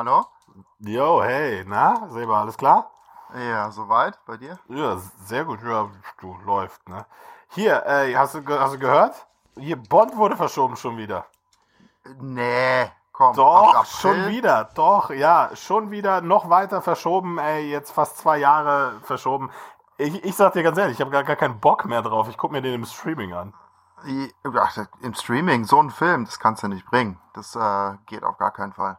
hallo? Jo, hey, na, Seba, alles klar? Ja, soweit. Bei dir? Ja, sehr gut. Ja, du läuft, ne? Hier, äh, hast du, hast du gehört? Hier, Bond wurde verschoben schon wieder. Nee, komm. Doch, schon wieder. Doch, ja, schon wieder noch weiter verschoben, ey, jetzt fast zwei Jahre verschoben. Ich, ich sag dir ganz ehrlich, ich habe gar, gar keinen Bock mehr drauf. Ich guck mir den im Streaming an. Ja, Im Streaming, so ein Film, das kannst du nicht bringen. Das äh, geht auf gar keinen Fall.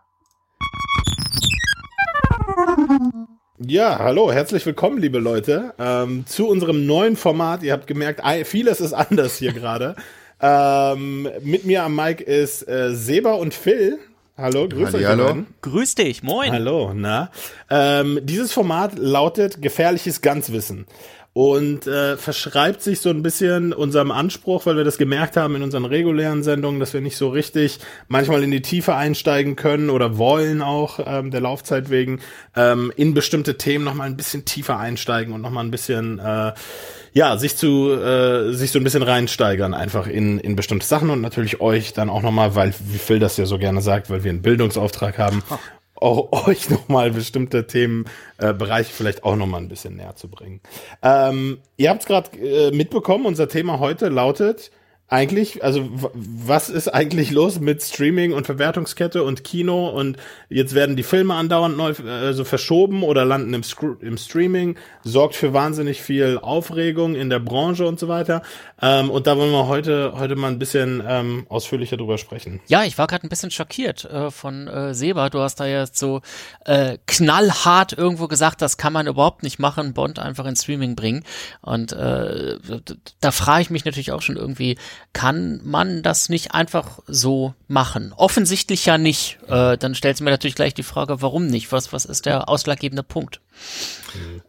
Ja, hallo, herzlich willkommen, liebe Leute, ähm, zu unserem neuen Format. Ihr habt gemerkt, vieles ist anders hier gerade. Ähm, mit mir am Mic ist äh, Seba und Phil. Hallo, grüß euch. Hallo. Grüß dich, moin. Hallo, na. Ähm, dieses Format lautet gefährliches Ganzwissen und äh, verschreibt sich so ein bisschen unserem Anspruch, weil wir das gemerkt haben in unseren regulären Sendungen, dass wir nicht so richtig manchmal in die Tiefe einsteigen können oder wollen auch ähm, der Laufzeit wegen ähm, in bestimmte Themen noch mal ein bisschen tiefer einsteigen und noch mal ein bisschen äh, ja sich zu äh, sich so ein bisschen reinsteigern einfach in in bestimmte Sachen und natürlich euch dann auch noch mal, weil wie Phil das ja so gerne sagt, weil wir einen Bildungsauftrag haben auch euch nochmal bestimmte Themenbereiche äh, vielleicht auch nochmal ein bisschen näher zu bringen. Ähm, ihr habt es gerade äh, mitbekommen, unser Thema heute lautet eigentlich, also was ist eigentlich los mit Streaming und Verwertungskette und Kino und jetzt werden die Filme andauernd neu also verschoben oder landen im, im Streaming, sorgt für wahnsinnig viel Aufregung in der Branche und so weiter. Ähm, und da wollen wir heute heute mal ein bisschen ähm, ausführlicher drüber sprechen. Ja, ich war gerade ein bisschen schockiert äh, von äh, Seba. Du hast da jetzt so äh, knallhart irgendwo gesagt, das kann man überhaupt nicht machen, Bond einfach ins Streaming bringen. Und äh, da frage ich mich natürlich auch schon irgendwie kann man das nicht einfach so machen? Offensichtlich ja nicht. Äh, dann stellt sich mir natürlich gleich die Frage, warum nicht? Was, was ist der ausschlaggebende Punkt?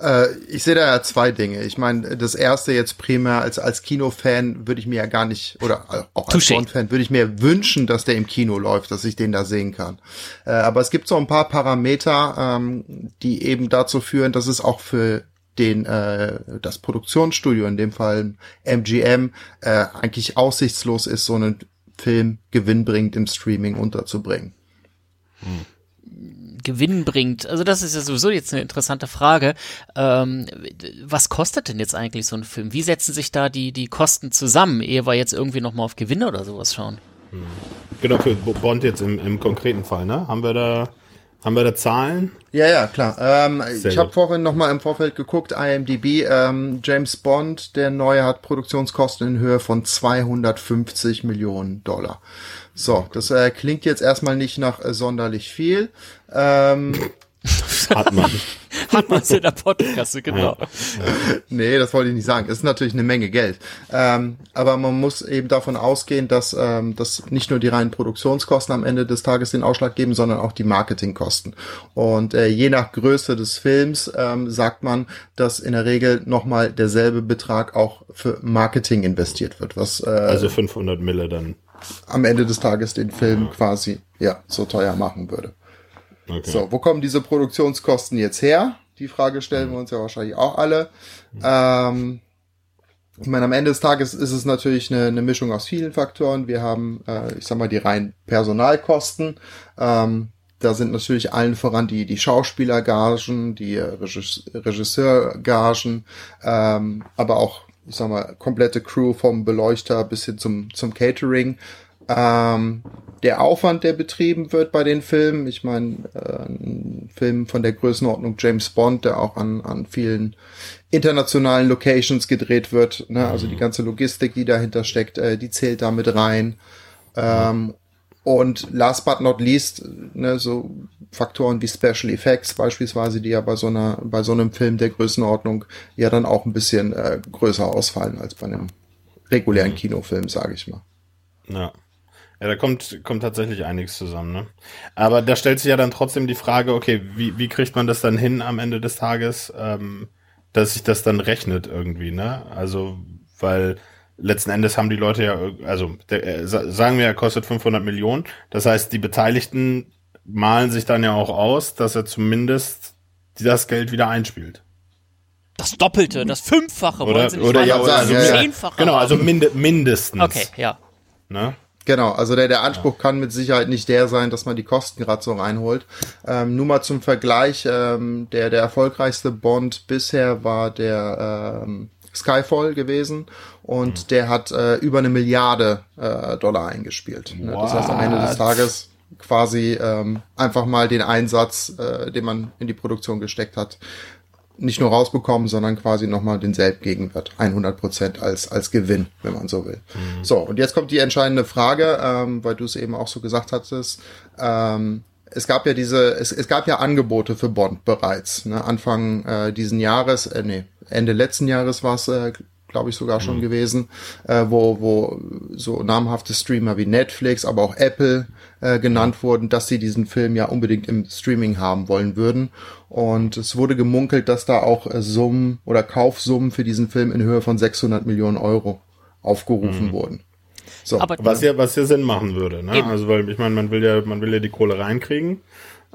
Äh, ich sehe da ja zwei Dinge. Ich meine, das erste jetzt primär als, als Kinofan würde ich mir ja gar nicht, oder auch als Bond-Fan würde ich mir wünschen, dass der im Kino läuft, dass ich den da sehen kann. Äh, aber es gibt so ein paar Parameter, ähm, die eben dazu führen, dass es auch für den äh, das Produktionsstudio, in dem Fall MGM, äh, eigentlich aussichtslos ist, so einen Film gewinnbringend im Streaming unterzubringen. Hm. Gewinn bringt. Also das ist ja sowieso jetzt eine interessante Frage. Ähm, was kostet denn jetzt eigentlich so ein Film? Wie setzen sich da die, die Kosten zusammen, ehe wir jetzt irgendwie nochmal auf Gewinne oder sowas schauen? Hm. Genau, für Bond jetzt im, im konkreten Fall, ne? Haben wir da haben wir da Zahlen? Ja, ja, klar. Ähm, ich habe vorhin noch mal im Vorfeld geguckt, IMDb, ähm, James Bond, der neue hat Produktionskosten in Höhe von 250 Millionen Dollar. So, das äh, klingt jetzt erstmal nicht nach äh, sonderlich viel. Ähm, Hat man. Hat man es in der Podcast, genau. Ja. nee, das wollte ich nicht sagen. Es ist natürlich eine Menge Geld. Ähm, aber man muss eben davon ausgehen, dass, ähm, dass nicht nur die reinen Produktionskosten am Ende des Tages den Ausschlag geben, sondern auch die Marketingkosten. Und äh, je nach Größe des Films ähm, sagt man, dass in der Regel nochmal derselbe Betrag auch für Marketing investiert wird. Was, äh, also 500 Mille dann. Am Ende des Tages den Film ja. quasi ja so teuer machen würde. Okay. So, wo kommen diese Produktionskosten jetzt her? Die Frage stellen wir uns ja wahrscheinlich auch alle. Ähm, ich meine, am Ende des Tages ist es natürlich eine, eine Mischung aus vielen Faktoren. Wir haben, äh, ich sag mal, die reinen Personalkosten. Ähm, da sind natürlich allen voran die, die Schauspielergagen, die Regisseurgagen, ähm, aber auch, ich sag mal, komplette Crew vom Beleuchter bis hin zum, zum Catering. Ähm, der Aufwand, der betrieben wird bei den Filmen, ich meine, äh, ein Film von der Größenordnung James Bond, der auch an, an vielen internationalen Locations gedreht wird, ne? also die mhm. ganze Logistik, die dahinter steckt, äh, die zählt damit rein. Ähm, und last but not least, ne, so Faktoren wie Special Effects beispielsweise, die ja bei so einer, bei so einem Film der Größenordnung ja dann auch ein bisschen äh, größer ausfallen als bei einem regulären mhm. Kinofilm, sage ich mal. Ja. Ja, da kommt, kommt tatsächlich einiges zusammen, ne? Aber da stellt sich ja dann trotzdem die Frage, okay, wie, wie kriegt man das dann hin am Ende des Tages, ähm, dass sich das dann rechnet irgendwie, ne? Also, weil letzten Endes haben die Leute ja, also der, äh, sagen wir, er kostet 500 Millionen. Das heißt, die Beteiligten malen sich dann ja auch aus, dass er zumindest das Geld wieder einspielt. Das Doppelte, das Fünffache, oder, wollen sie nicht oder ja, also ja, Zehnfache. Genau, also minde, mindestens. Okay, ja. Ne? Genau, also der, der Anspruch ja. kann mit Sicherheit nicht der sein, dass man die Kosten gerade so reinholt. Ähm, nur mal zum Vergleich, ähm, der, der erfolgreichste Bond bisher war der ähm, Skyfall gewesen und mhm. der hat äh, über eine Milliarde äh, Dollar eingespielt. Ne? Das heißt, am Ende des Tages quasi ähm, einfach mal den Einsatz, äh, den man in die Produktion gesteckt hat, nicht nur rausbekommen, sondern quasi nochmal denselben Gegenwert. 100 Prozent als, als Gewinn, wenn man so will. Mhm. So, und jetzt kommt die entscheidende Frage, ähm, weil du es eben auch so gesagt hattest. Ähm, es gab ja diese, es, es gab ja Angebote für Bond bereits. Ne? Anfang äh, diesen Jahres, äh, nee, Ende letzten Jahres war es, äh, glaube ich, sogar schon mhm. gewesen, äh, wo, wo so namhafte Streamer wie Netflix, aber auch Apple äh, genannt wurden, dass sie diesen Film ja unbedingt im Streaming haben wollen würden. Und es wurde gemunkelt, dass da auch äh, Summen oder Kaufsummen für diesen Film in Höhe von 600 Millionen Euro aufgerufen mhm. wurden. So. Aber, was ja, was ja Sinn machen würde, ne? Eben. Also, weil ich meine, man will ja, man will ja die Kohle reinkriegen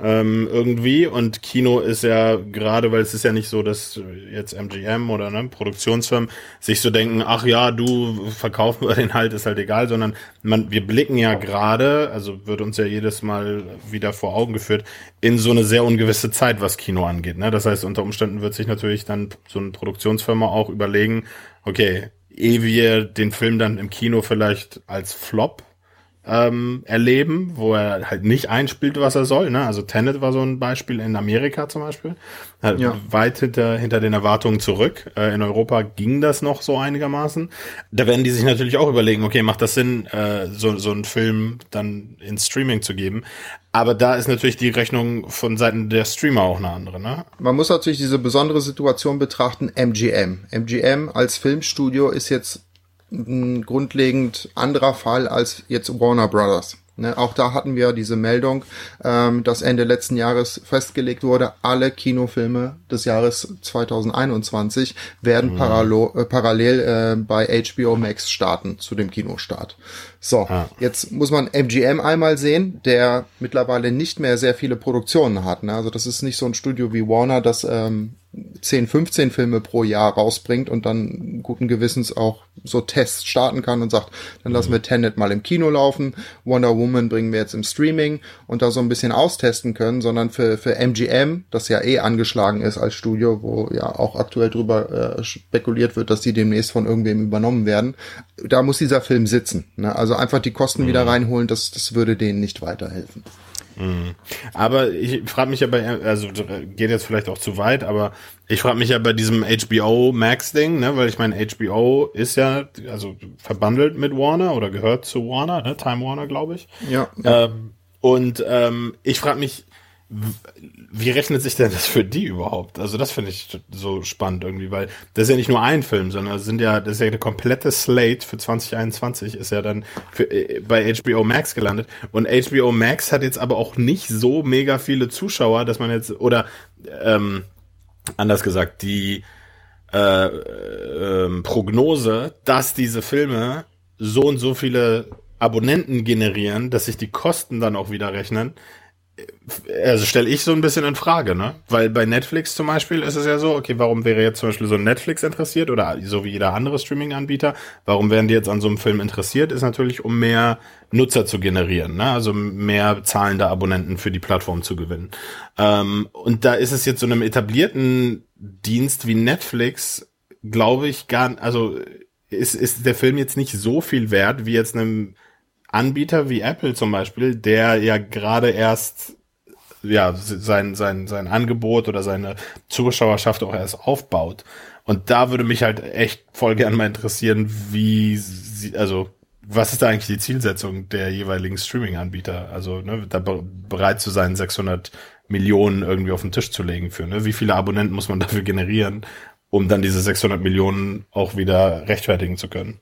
ähm, irgendwie. Und Kino ist ja gerade, weil es ist ja nicht so, dass jetzt MGM oder ne, Produktionsfirmen sich so denken, ach ja, du verkaufen wir den halt, ist halt egal, sondern man, wir blicken ja gerade, also wird uns ja jedes Mal wieder vor Augen geführt, in so eine sehr ungewisse Zeit, was Kino angeht. Ne? Das heißt, unter Umständen wird sich natürlich dann so eine Produktionsfirma auch überlegen, okay, ehe wir den Film dann im Kino vielleicht als Flop ähm, erleben, wo er halt nicht einspielt, was er soll. Ne? Also Tenet war so ein Beispiel in Amerika zum Beispiel. Halt ja. Weit hinter, hinter den Erwartungen zurück. Äh, in Europa ging das noch so einigermaßen. Da werden die sich natürlich auch überlegen, okay, macht das Sinn, äh, so, so einen Film dann ins Streaming zu geben? Aber da ist natürlich die Rechnung von Seiten der Streamer auch eine andere, ne? Man muss natürlich diese besondere Situation betrachten, MGM. MGM als Filmstudio ist jetzt ein grundlegend anderer Fall als jetzt Warner Brothers. Ne, auch da hatten wir diese Meldung, ähm, dass Ende letzten Jahres festgelegt wurde, alle Kinofilme des Jahres 2021 werden mhm. parallel, äh, parallel äh, bei HBO Max starten zu dem Kinostart. So, ah. jetzt muss man MGM einmal sehen, der mittlerweile nicht mehr sehr viele Produktionen hat. Ne? Also das ist nicht so ein Studio wie Warner, das ähm, 10, 15 Filme pro Jahr rausbringt und dann guten Gewissens auch so Tests starten kann und sagt, dann lassen wir Tenet mal im Kino laufen, Wonder Woman bringen wir jetzt im Streaming und da so ein bisschen austesten können, sondern für, für MGM, das ja eh angeschlagen ist als Studio, wo ja auch aktuell drüber äh, spekuliert wird, dass die demnächst von irgendwem übernommen werden, da muss dieser Film sitzen. Ne? Also einfach die Kosten mhm. wieder reinholen, das, das würde denen nicht weiterhelfen. Mhm. Aber ich frage mich ja bei, also geht jetzt vielleicht auch zu weit, aber ich frage mich ja bei diesem HBO Max Ding, ne, weil ich meine, HBO ist ja also verbandelt mit Warner oder gehört zu Warner, ne, Time Warner, glaube ich. Ja. Ähm, und ähm, ich frage mich, wie rechnet sich denn das für die überhaupt? Also das finde ich so spannend irgendwie, weil das ist ja nicht nur ein Film, sondern das sind ja, das ist ja eine komplette Slate für 2021 ist ja dann für, äh, bei HBO Max gelandet und HBO Max hat jetzt aber auch nicht so mega viele Zuschauer, dass man jetzt oder ähm, anders gesagt die äh, äh, Prognose, dass diese Filme so und so viele Abonnenten generieren, dass sich die Kosten dann auch wieder rechnen, also stelle ich so ein bisschen in Frage, ne? Weil bei Netflix zum Beispiel ist es ja so, okay, warum wäre jetzt zum Beispiel so Netflix interessiert oder so wie jeder andere Streaming-Anbieter, warum wären die jetzt an so einem Film interessiert? Ist natürlich, um mehr Nutzer zu generieren, ne? Also mehr zahlende Abonnenten für die Plattform zu gewinnen. Ähm, und da ist es jetzt so einem etablierten Dienst wie Netflix, glaube ich, gar, also ist, ist der Film jetzt nicht so viel wert wie jetzt einem Anbieter wie Apple zum Beispiel, der ja gerade erst ja sein sein sein Angebot oder seine Zuschauerschaft auch erst aufbaut. Und da würde mich halt echt voll gern mal interessieren, wie sie, also was ist da eigentlich die Zielsetzung der jeweiligen Streaming-Anbieter? Also ne, da bereit zu sein, 600 Millionen irgendwie auf den Tisch zu legen für. Ne? Wie viele Abonnenten muss man dafür generieren, um dann diese 600 Millionen auch wieder rechtfertigen zu können?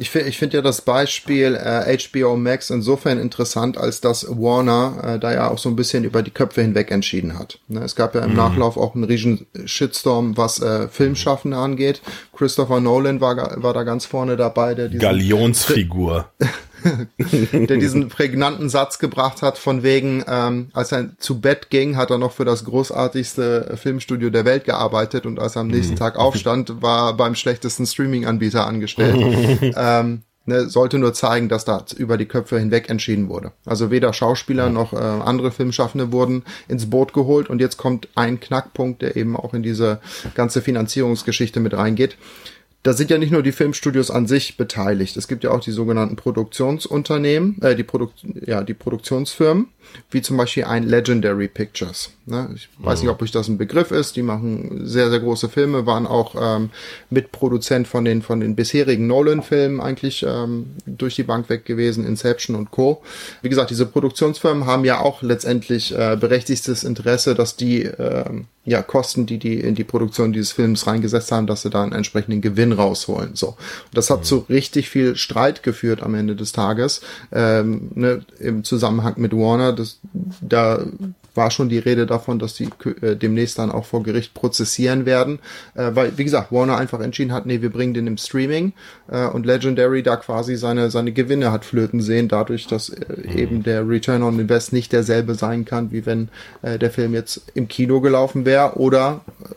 Ich finde ich finde ja das Beispiel äh, HBO Max insofern interessant, als dass Warner äh, da ja auch so ein bisschen über die Köpfe hinweg entschieden hat. Ne, es gab ja im mhm. Nachlauf auch einen riesen Shitstorm, was äh, Filmschaffende angeht. Christopher Nolan war, war da ganz vorne dabei, der diese Galionsfigur. der diesen prägnanten Satz gebracht hat, von wegen, ähm, als er zu Bett ging, hat er noch für das großartigste Filmstudio der Welt gearbeitet und als er am nächsten mhm. Tag aufstand, war beim schlechtesten Streaming-Anbieter angestellt. ähm, ne, sollte nur zeigen, dass da über die Köpfe hinweg entschieden wurde. Also weder Schauspieler noch äh, andere Filmschaffende wurden ins Boot geholt und jetzt kommt ein Knackpunkt, der eben auch in diese ganze Finanzierungsgeschichte mit reingeht da sind ja nicht nur die Filmstudios an sich beteiligt. Es gibt ja auch die sogenannten Produktionsunternehmen, äh, die, Produk ja, die Produktionsfirmen, wie zum Beispiel ein Legendary Pictures. Ne? Ich weiß nicht, ob euch das ein Begriff ist. Die machen sehr, sehr große Filme, waren auch ähm, Mitproduzent von den, von den bisherigen Nolan-Filmen eigentlich ähm, durch die Bank weg gewesen, Inception und Co. Wie gesagt, diese Produktionsfirmen haben ja auch letztendlich äh, berechtigtes Interesse, dass die äh, ja, Kosten, die die in die Produktion dieses Films reingesetzt haben, dass sie da einen entsprechenden Gewinn rausholen. So, und das hat mhm. zu richtig viel Streit geführt am Ende des Tages ähm, ne, im Zusammenhang mit Warner. Das, da war schon die Rede davon, dass die äh, demnächst dann auch vor Gericht prozessieren werden, äh, weil wie gesagt Warner einfach entschieden hat, nee, wir bringen den im Streaming äh, und Legendary da quasi seine seine Gewinne hat flöten sehen, dadurch, dass äh, mhm. eben der Return on Invest nicht derselbe sein kann, wie wenn äh, der Film jetzt im Kino gelaufen wäre oder äh,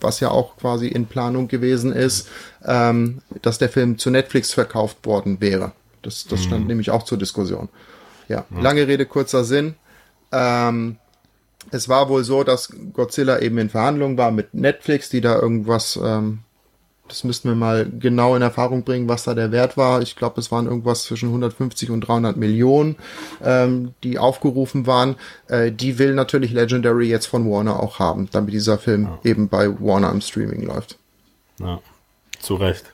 was ja auch quasi in Planung gewesen ist, ähm, dass der Film zu Netflix verkauft worden wäre. Das, das stand mhm. nämlich auch zur Diskussion. Ja, lange Rede, kurzer Sinn. Ähm, es war wohl so, dass Godzilla eben in Verhandlungen war mit Netflix, die da irgendwas, ähm, das müssten wir mal genau in Erfahrung bringen, was da der Wert war. Ich glaube, es waren irgendwas zwischen 150 und 300 Millionen, ähm, die aufgerufen waren. Äh, die will natürlich Legendary jetzt von Warner auch haben, damit dieser Film ja. eben bei Warner im Streaming läuft. Ja, zu Recht.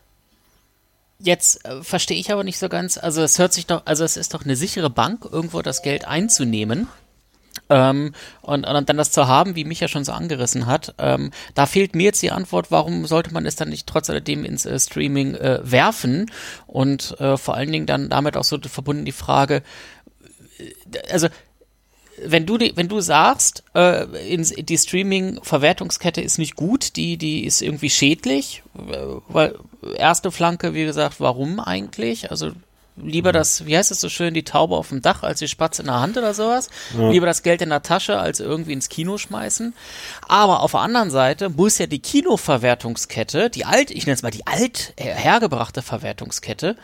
Jetzt äh, verstehe ich aber nicht so ganz, also es hört sich doch, also es ist doch eine sichere Bank, irgendwo das Geld einzunehmen. Ähm, und, und, dann das zu haben, wie Micha schon so angerissen hat, ähm, da fehlt mir jetzt die Antwort, warum sollte man es dann nicht trotz alledem ins äh, Streaming äh, werfen? Und äh, vor allen Dingen dann damit auch so verbunden die Frage, äh, also wenn du wenn du sagst, äh, in, die Streaming-Verwertungskette ist nicht gut, die die ist irgendwie schädlich, äh, weil erste Flanke, wie gesagt, warum eigentlich? Also lieber das, wie heißt es so schön, die Taube auf dem Dach als die Spatze in der Hand oder sowas. Ja. Lieber das Geld in der Tasche als irgendwie ins Kino schmeißen. Aber auf der anderen Seite muss ja die Kinoverwertungskette, die alt, ich nenne es mal die alt hergebrachte Verwertungskette,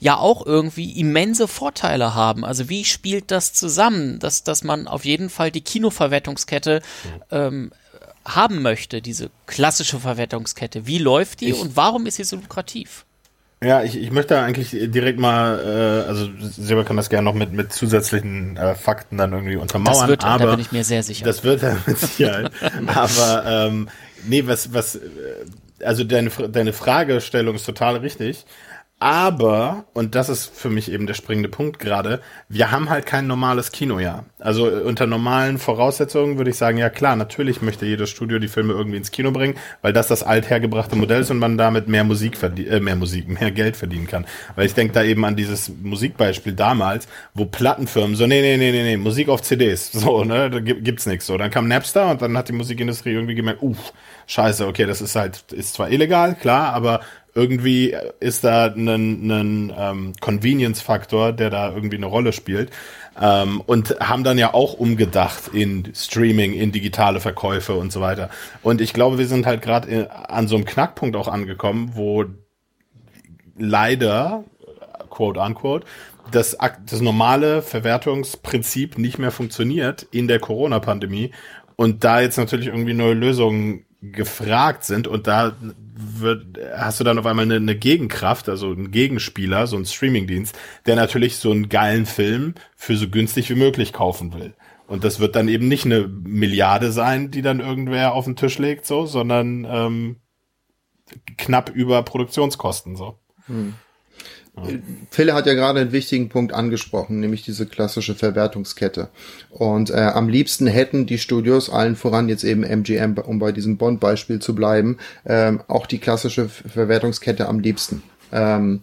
ja auch irgendwie immense Vorteile haben. Also wie spielt das zusammen, dass, dass man auf jeden Fall die Kinoverwertungskette ähm, haben möchte, diese klassische Verwertungskette. Wie läuft die ich, und warum ist sie so lukrativ? Ja, ich, ich möchte eigentlich direkt mal, äh, also selber kann das gerne noch mit, mit zusätzlichen äh, Fakten dann irgendwie untermauern. Das wird, aber da bin ich mir sehr sicher. Das wird er mit Sicherheit. aber ähm, nee, was, was, äh, also deine, deine Fragestellung ist total richtig. Aber, und das ist für mich eben der springende Punkt gerade, wir haben halt kein normales Kinojahr. Also äh, unter normalen Voraussetzungen würde ich sagen, ja klar, natürlich möchte jedes Studio die Filme irgendwie ins Kino bringen, weil das das althergebrachte Modell ist und man damit mehr Musik äh, mehr Musik, mehr Geld verdienen kann. Weil ich denke da eben an dieses Musikbeispiel damals, wo Plattenfirmen so, nee, nee, nee, nee, nee, Musik auf CDs, so, ne, da gibt's nichts. So, dann kam Napster und dann hat die Musikindustrie irgendwie gemerkt, uff, scheiße, okay, das ist halt, ist zwar illegal, klar, aber irgendwie ist da ein, ein ähm, Convenience-Faktor, der da irgendwie eine Rolle spielt. Ähm, und haben dann ja auch umgedacht in Streaming, in digitale Verkäufe und so weiter. Und ich glaube, wir sind halt gerade an so einem Knackpunkt auch angekommen, wo leider, quote unquote, das, das normale Verwertungsprinzip nicht mehr funktioniert in der Corona-Pandemie und da jetzt natürlich irgendwie neue Lösungen gefragt sind und da wird, hast du dann auf einmal eine, eine Gegenkraft, also einen Gegenspieler, so einen Streamingdienst, der natürlich so einen geilen Film für so günstig wie möglich kaufen will. Und das wird dann eben nicht eine Milliarde sein, die dann irgendwer auf den Tisch legt, so, sondern ähm, knapp über Produktionskosten so. Hm. Phil hat ja gerade einen wichtigen Punkt angesprochen, nämlich diese klassische Verwertungskette. Und äh, am liebsten hätten die Studios, allen voran jetzt eben MGM, um bei diesem Bond-Beispiel zu bleiben, ähm, auch die klassische Verwertungskette am liebsten. Ähm,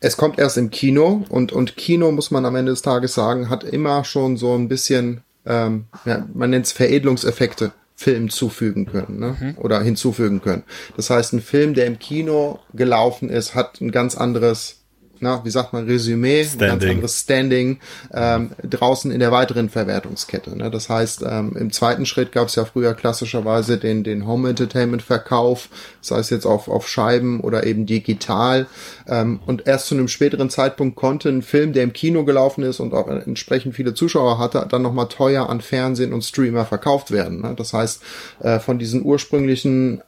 es kommt erst im Kino und, und Kino, muss man am Ende des Tages sagen, hat immer schon so ein bisschen, ähm, ja, man nennt es Veredelungseffekte Film zufügen können ne? Mhm. oder hinzufügen können. Das heißt, ein Film, der im Kino gelaufen ist, hat ein ganz anderes na, wie sagt man, Resümee, Standing. ein ganz anderes Standing ähm, draußen in der weiteren Verwertungskette. Ne? Das heißt, ähm, im zweiten Schritt gab es ja früher klassischerweise den, den Home Entertainment Verkauf, sei es jetzt auf, auf Scheiben oder eben digital. Ähm, und erst zu einem späteren Zeitpunkt konnte ein Film, der im Kino gelaufen ist und auch entsprechend viele Zuschauer hatte, dann nochmal teuer an Fernsehen und Streamer verkauft werden. Ne? Das heißt, äh, von diesen ursprünglichen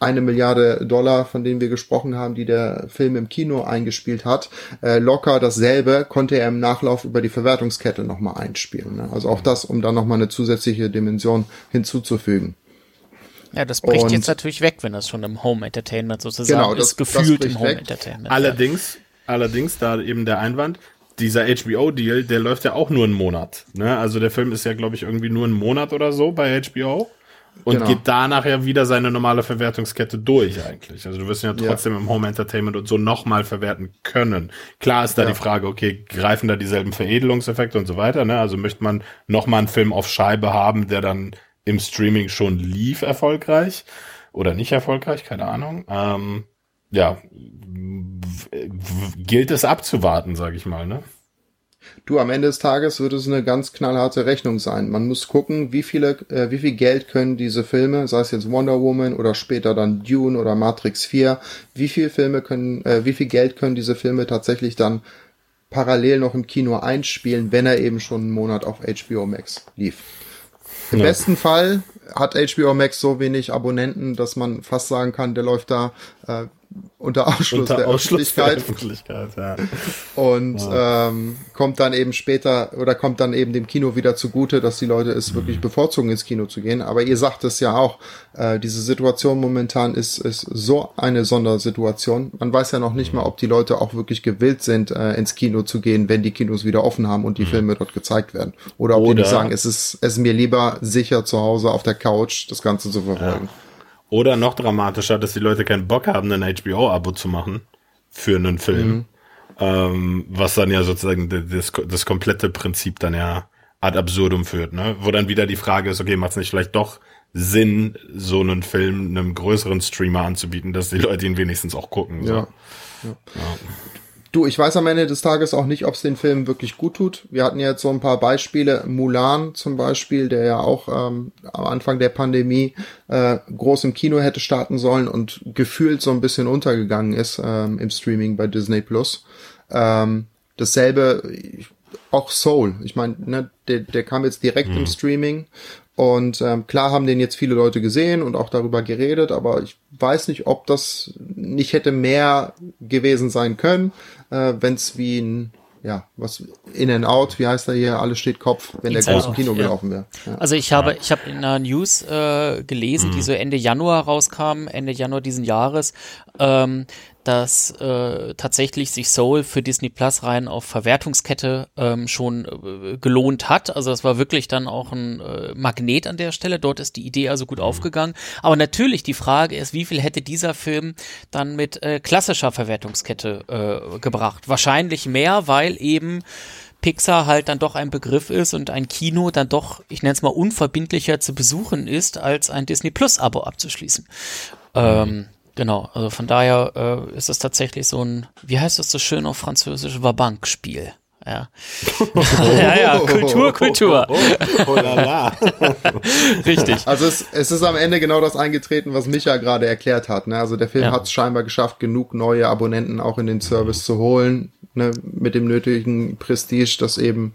eine Milliarde Dollar, von denen wir gesprochen haben, die der Film im Kino eingespielt hat, äh, locker dasselbe konnte er im Nachlauf über die Verwertungskette nochmal einspielen. Ne? Also auch das, um dann nochmal eine zusätzliche Dimension hinzuzufügen. Ja, das bricht Und- jetzt natürlich weg, wenn das schon im Home Entertainment sozusagen Genau, das- ist, gefühlt im Home weg. Entertainment. Allerdings, allerdings, da eben der Einwand, dieser HBO-Deal, der läuft ja auch nur einen Monat. Ne? Also der Film ist ja, glaube ich, irgendwie nur einen Monat oder so bei HBO. Und Genau. geht danach ja wieder seine normale Verwertungskette durch eigentlich. Also du wirst ja Ja. trotzdem im Home Entertainment und so nochmal verwerten können. Klar ist da Ja. die Frage, okay, greifen da dieselben Veredelungseffekte und so weiter, ne? Also möchte man nochmal einen Film auf Scheibe haben, der dann im Streaming schon lief erfolgreich oder nicht erfolgreich, keine Ahnung. Ähm, ja, gilt es abzuwarten, sage ich mal, ne? Du, am Ende des Tages wird es eine ganz knallharte Rechnung sein. Man muss gucken, wie viele, äh, wie viel Geld können diese Filme, sei es jetzt Wonder Woman oder später dann Dune oder Matrix 4, wie viel Filme können, äh, wie viel Geld können diese Filme tatsächlich dann parallel noch im Kino einspielen, wenn er eben schon einen Monat auf HBO Max lief. Im Ja. besten Fall hat HBO Max so wenig Abonnenten, dass man fast sagen kann, der läuft da äh, unter Ausschluss Unter der Ausschluss der Öffentlichkeit Öffentlichkeit, ja. und ähm, kommt dann eben später oder kommt dann eben dem Kino wieder zugute, dass die Leute es wirklich Mhm. bevorzugen, ins Kino zu gehen. Aber ihr sagt es ja auch, äh, diese Situation momentan ist, ist so eine Sondersituation. Man weiß ja noch nicht mal, ob die Leute auch wirklich gewillt sind, äh, ins Kino zu gehen, wenn die Kinos wieder offen haben und die Filme dort gezeigt werden. Oder ob die Mhm. Oder- nicht sagen, es ist, es ist mir lieber sicher zu Hause auf der Couch das Ganze zu verfolgen. Oder noch dramatischer, dass die Leute keinen Bock haben, ein HBO-Abo zu machen für einen Film. Mhm. Ähm, was dann ja sozusagen das, das komplette Prinzip dann ja ad absurdum führt, ne? Wo dann wieder die Frage ist, okay, macht es nicht vielleicht doch Sinn, so einen Film einem größeren Streamer anzubieten, dass die Leute ihn wenigstens auch gucken. So. Ja. Du, ich weiß am Ende des Tages auch nicht, ob es den Film wirklich gut tut. Wir hatten ja jetzt so ein paar Beispiele. Mulan zum Beispiel, der ja auch ähm, am Anfang der Pandemie äh, groß im Kino hätte starten sollen und gefühlt so ein bisschen untergegangen ist ähm, im Streaming bei Disney Plus. Ähm, dasselbe, auch Soul. Ich meine, ne, der, der kam jetzt direkt im Streaming. Und ähm, klar haben den jetzt viele Leute gesehen und auch darüber geredet, aber ich weiß nicht, ob das nicht hätte mehr gewesen sein können, äh, wenn es wie ein, ja, was In and Out, wie heißt er hier, alles steht Kopf, wenn der Inside groß im Out, Kino ja. gelaufen wäre. Ja. Also ich habe, ich habe in einer News äh, gelesen, die so Ende Januar rauskam, Ende Januar diesen Jahres, ähm, dass äh, tatsächlich sich Soul für Disney Plus rein auf Verwertungskette ähm, schon äh, gelohnt hat. Also das war wirklich dann auch ein äh, Magnet an der Stelle. Dort ist die Idee also gut aufgegangen. Aber natürlich die Frage ist, wie viel hätte dieser Film dann mit äh, klassischer Verwertungskette äh, gebracht? Wahrscheinlich mehr, weil eben Pixar halt dann doch ein Begriff ist und ein Kino dann doch, ich nenne es mal, unverbindlicher zu besuchen ist, als ein Disney Plus-Abo abzuschließen. Ähm, genau, also von daher äh, ist es tatsächlich so ein, wie heißt das so schön auf Französisch, Wabank-Spiel. Ja. ja, ja, Kultur, Kultur. Oh, oh, la, la. Richtig. Also es, es ist am Ende genau das eingetreten, was Micha gerade erklärt hat. Ne? Also der Film Ja. hat es scheinbar geschafft, genug neue Abonnenten auch in den Service zu holen, ne? mit dem nötigen Prestige, dass eben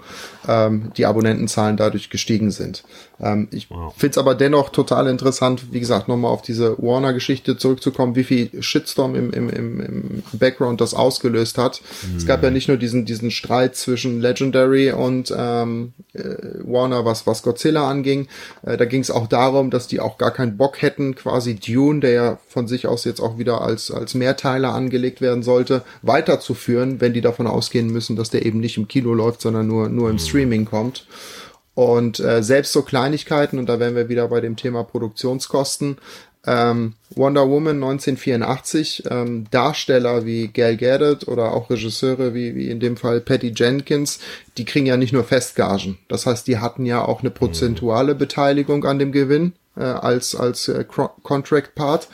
ähm, die Abonnentenzahlen dadurch gestiegen sind. Ähm, ich find's aber dennoch total interessant, wie gesagt, nochmal auf diese Warner-Geschichte zurückzukommen, wie viel Shitstorm im, im, im, im Background das ausgelöst hat. Es gab ja nicht nur diesen, diesen Streit zwischen Legendary und ähm, äh, Warner, was, was Godzilla anging. Äh, da ging es auch darum, dass die auch gar keinen Bock hätten, quasi Dune, der ja von sich aus jetzt auch wieder als, als Mehrteiler angelegt werden sollte, weiterzuführen, wenn die davon ausgehen müssen, dass der eben nicht im Kino läuft, sondern nur, nur im Streaming kommt. Und äh, selbst so Kleinigkeiten, und da wären wir wieder bei dem Thema Produktionskosten, ähm, Wonder Woman 1984, ähm, Darsteller wie Gal Gadot oder auch Regisseure wie, wie in dem Fall Patty Jenkins, die kriegen ja nicht nur Festgagen. Das heißt, die hatten ja auch eine prozentuale Beteiligung an dem Gewinn äh, als, als äh, Contract Part.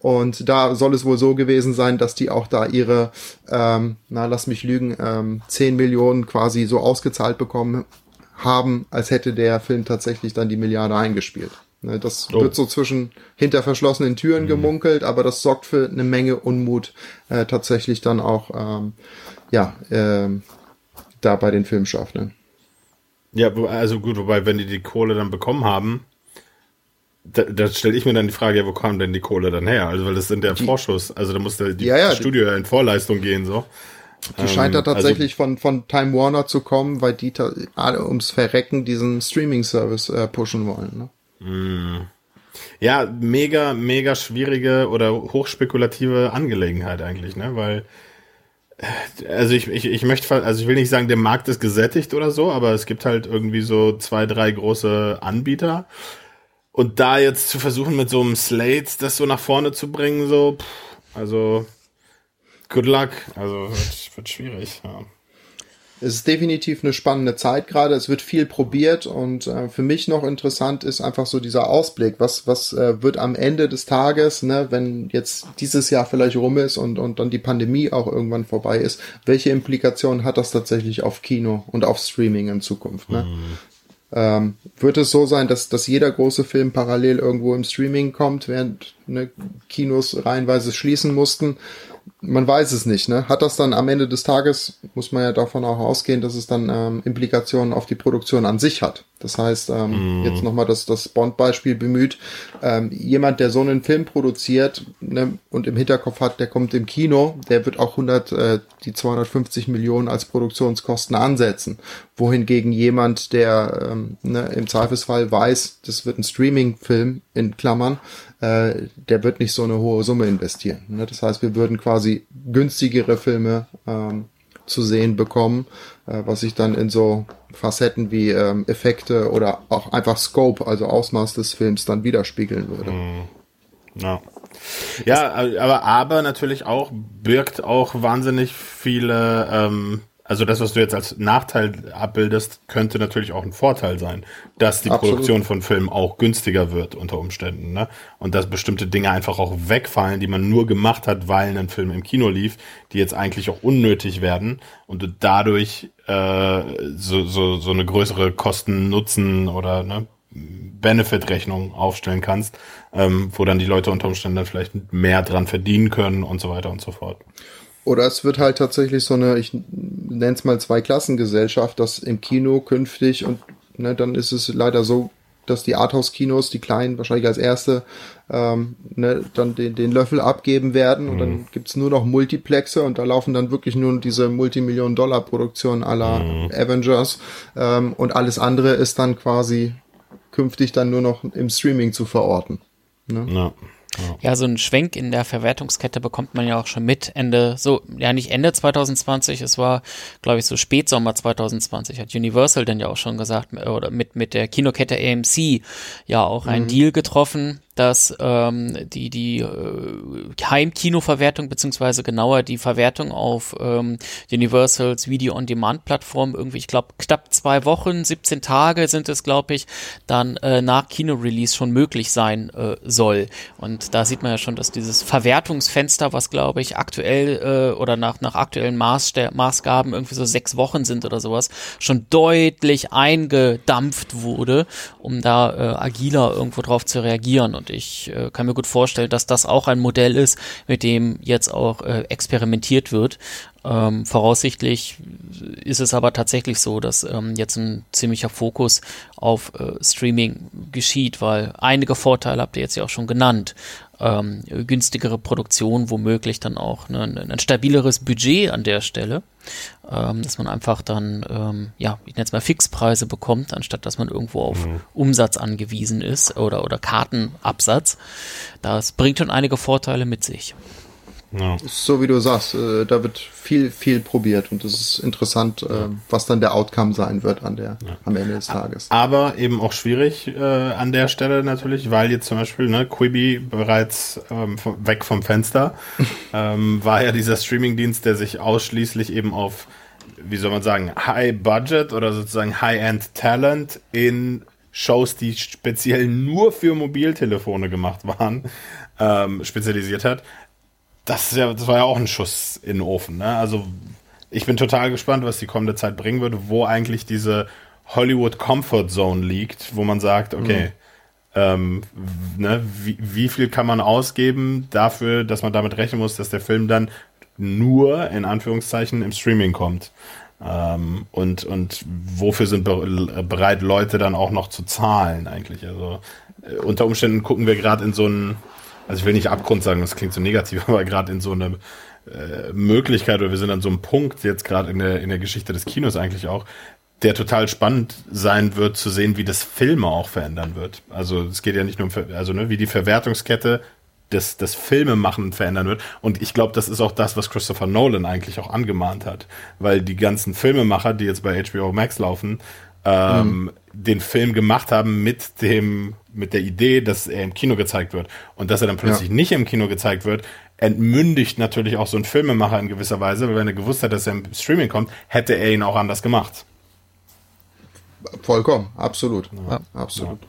Und da soll es wohl so gewesen sein, dass die auch da ihre, ähm, na lass mich lügen, ähm, 10 Millionen quasi so ausgezahlt bekommen haben, als hätte der Film tatsächlich dann die Milliarde eingespielt. Ne, das oh. wird so zwischen hinter verschlossenen Türen mhm. gemunkelt, aber das sorgt für eine Menge Unmut äh, tatsächlich dann auch ähm, ja äh, da bei den Filmschaffenden. Ja, also gut, wobei, wenn die die Kohle dann bekommen haben, da, da stelle ich mir dann die Frage, ja, wo kam denn die Kohle dann her? Also, weil das sind ja die, Vorschuss, also da muss der die, ja, ja, Studio ja in Vorleistung gehen, so. Die ähm, scheint da also tatsächlich also, von, von Time Warner zu kommen, weil die alle ums Verrecken diesen Streaming-Service äh, pushen wollen. Ne? Mm. Ja, mega, mega schwierige oder hochspekulative Angelegenheit eigentlich, ne? Weil, äh, also ich, ich, ich möchte, also ich will nicht sagen, der Markt ist gesättigt oder so, aber es gibt halt irgendwie so zwei, drei große Anbieter. Und da jetzt zu versuchen, mit so einem Slate das so nach vorne zu bringen, so, pff, also, good luck. Also, wird, wird schwierig, ja. Es ist definitiv eine spannende Zeit gerade. Es wird viel probiert und äh, für mich noch interessant ist einfach so dieser Ausblick. Was, was äh, wird am Ende des Tages, ne, wenn jetzt dieses Jahr vielleicht rum ist und, und dann die Pandemie auch irgendwann vorbei ist, welche Implikationen hat das tatsächlich auf Kino und auf Streaming in Zukunft? Ne? Mhm. Ähm, wird es so sein, dass, dass jeder große Film parallel irgendwo im Streaming kommt, während ne, Kinos reihenweise schließen mussten? man weiß es nicht, ne? Hat das dann am Ende des Tages, muss man ja davon auch ausgehen, dass es dann ähm, Implikationen auf die Produktion an sich hat. Das heißt, ähm, mm. jetzt nochmal das, das Bond-Beispiel bemüht, ähm, jemand, der so einen Film produziert ne, und im Hinterkopf hat, der kommt im Kino, der wird auch 100, äh, die 250 Millionen als Produktionskosten ansetzen. Wohingegen jemand, der ähm, ne, im Zweifelsfall weiß, das wird ein Streaming-Film in Klammern, äh, der wird nicht so eine hohe Summe investieren. Ne? Das heißt, wir würden quasi günstigere Filme ähm, zu sehen bekommen, äh, was sich dann in so Facetten wie ähm, Effekte oder auch einfach Scope, also Ausmaß des Films, dann widerspiegeln würde. Mhm. Ja. Ja, aber, aber natürlich auch birgt auch wahnsinnig viele ähm, also das, was du jetzt als Nachteil abbildest, könnte natürlich auch ein Vorteil sein, dass die Absolut. Produktion von Filmen auch günstiger wird unter Umständen, ne? Und dass bestimmte Dinge einfach auch wegfallen, die man nur gemacht hat, weil ein Film im Kino lief, die jetzt eigentlich auch unnötig werden und du dadurch äh, so, so, so eine größere Kosten-Nutzen oder ne, Benefit-Rechnung aufstellen kannst, ähm, wo dann die Leute unter Umständen dann vielleicht mehr dran verdienen können und so weiter und so fort. Oder es wird halt tatsächlich so eine, ich nenne es mal Zweiklassengesellschaft, dass im Kino künftig und ne, dann ist es leider so, dass die Arthouse-Kinos, die kleinen, wahrscheinlich als erste, ähm, ne, dann den, den Löffel abgeben werden mhm. und dann gibt's nur noch Multiplexe und da laufen dann wirklich nur diese Multimillion-Dollar-Produktionen aller mhm. Avengers ähm, und alles andere ist dann quasi künftig dann nur noch im Streaming zu verorten. Ne? Ja. Ja. so einen Schwenk in der Verwertungskette bekommt man ja auch schon mit Ende, so, ja nicht Ende 2020, es war, glaube ich, so Spätsommer 2020, hat Universal dann ja auch schon gesagt, oder mit, mit der Kinokette AMC ja auch einen mhm. Deal getroffen, dass ähm, die, die äh, Heimkinoverwertung, beziehungsweise genauer die Verwertung auf ähm, Universals Video-on-Demand-Plattform irgendwie, ich glaube, knapp zwei Wochen, 17 Tage sind es, glaube ich, dann äh, nach Kino-Release schon möglich sein äh, soll. Und da sieht man ja schon, dass dieses Verwertungsfenster, was glaube ich aktuell äh, oder nach, nach aktuellen Maßste Maßgaben irgendwie so sechs Wochen sind oder sowas, schon deutlich eingedampft wurde, um da äh, agiler irgendwo drauf zu reagieren. Und ich äh, kann mir gut vorstellen, dass das auch ein Modell ist, mit dem jetzt auch äh, experimentiert wird. Ähm, voraussichtlich ist es aber tatsächlich so, dass ähm, jetzt ein ziemlicher Fokus auf äh, Streaming geschieht, weil einige Vorteile habt ihr jetzt ja auch schon genannt. Ähm, günstigere Produktion, womöglich dann auch ne, ein stabileres Budget an der Stelle ähm, dass man einfach dann, ähm, ja, ich nenne es mal Fixpreise bekommt, anstatt dass man irgendwo auf mhm. Umsatz angewiesen ist oder, oder Kartenabsatz. Das bringt schon einige Vorteile mit sich. Ja. So wie du sagst, äh, da wird viel, viel probiert und es ist interessant, äh, was dann der Outcome sein wird an der, ja. am Ende des Tages. Aber eben auch schwierig äh, an der Stelle natürlich, weil jetzt zum Beispiel ne, Quibi bereits ähm, weg vom Fenster ähm, war ja dieser Streamingdienst, der sich ausschließlich eben auf, wie soll man sagen, High Budget oder sozusagen High End Talent in Shows, die speziell nur für Mobiltelefone gemacht waren, ähm, spezialisiert hat. Das, ist ja, das war ja auch ein Schuss in den Ofen. Ne? Also ich bin total gespannt, was die kommende Zeit bringen wird, wo eigentlich diese Hollywood Comfort Zone liegt, wo man sagt, okay, mhm. ähm, ne, wie, wie viel kann man ausgeben dafür, dass man damit rechnen muss, dass der Film dann nur in Anführungszeichen im Streaming kommt. Ähm, und, und wofür sind be bereit Leute dann auch noch zu zahlen eigentlich? Also äh, unter Umständen gucken wir gerade in so einen, also ich will nicht Abgrund sagen, das klingt so negativ, aber gerade in so eine äh, Möglichkeit oder wir sind an so einem Punkt jetzt gerade in der, in der Geschichte des Kinos eigentlich auch, der total spannend sein wird zu sehen, wie das Filme auch verändern wird. Also es geht ja nicht nur um, also ne, wie die Verwertungskette das, das Filmemachen verändern wird. Und ich glaube, das ist auch das, was Christopher Nolan eigentlich auch angemahnt hat. Weil die ganzen Filmemacher, die jetzt bei HBO Max laufen, ähm, mhm. den Film gemacht haben mit dem, mit der Idee, dass er im Kino gezeigt wird. Und dass er dann plötzlich ja. nicht im Kino gezeigt wird, entmündigt natürlich auch so ein Filmemacher in gewisser Weise, weil wenn er gewusst hat, dass er im Streaming kommt, hätte er ihn auch anders gemacht. Vollkommen, absolut. Ja. absolut. Ja.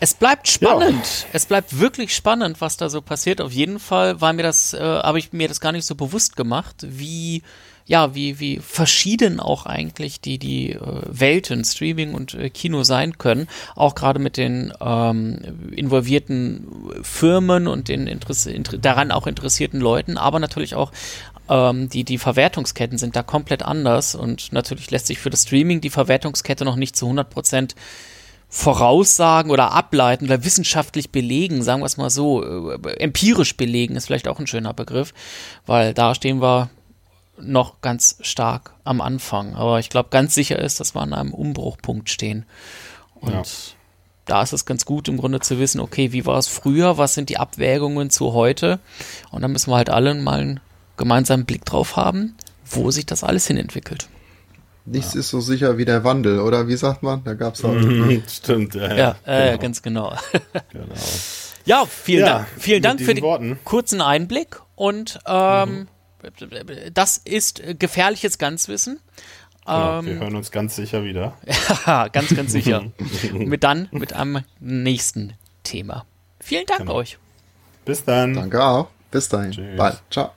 Es bleibt spannend. Ja. Es bleibt wirklich spannend, was da so passiert. Auf jeden Fall war mir das, äh, habe ich mir das gar nicht so bewusst gemacht, wie ja, wie, wie verschieden auch eigentlich die, die äh, Welten, Streaming und äh, Kino sein können, auch gerade mit den ähm, involvierten Firmen und den Interesse, inter daran auch interessierten Leuten, aber natürlich auch ähm, die, die Verwertungsketten sind da komplett anders und natürlich lässt sich für das Streaming die Verwertungskette noch nicht zu 100 Prozent voraussagen oder ableiten oder wissenschaftlich belegen, sagen wir es mal so, äh, empirisch belegen ist vielleicht auch ein schöner Begriff, weil da stehen wir noch ganz stark am Anfang. Aber ich glaube, ganz sicher ist, dass wir an einem Umbruchpunkt stehen. Und ja. da ist es ganz gut, im Grunde zu wissen, okay, wie war es früher, was sind die Abwägungen zu heute? Und dann müssen wir halt alle mal einen gemeinsamen Blick drauf haben, wo sich das alles hin entwickelt. Nichts ja. ist so sicher wie der Wandel, oder wie sagt man? Da gab es auch. Stimmt, ja. Ja, äh, genau. ganz genau. genau. Ja, vielen ja, Dank. Vielen Dank für den Worten. kurzen Einblick und ähm, mhm. Das ist gefährliches Ganzwissen. Genau, ähm, wir hören uns ganz sicher wieder. ja, ganz, ganz sicher. mit dann mit einem nächsten Thema. Vielen Dank genau. euch. Bis dann. Danke auch. Bis dahin. Tschüss. Bye. Ciao.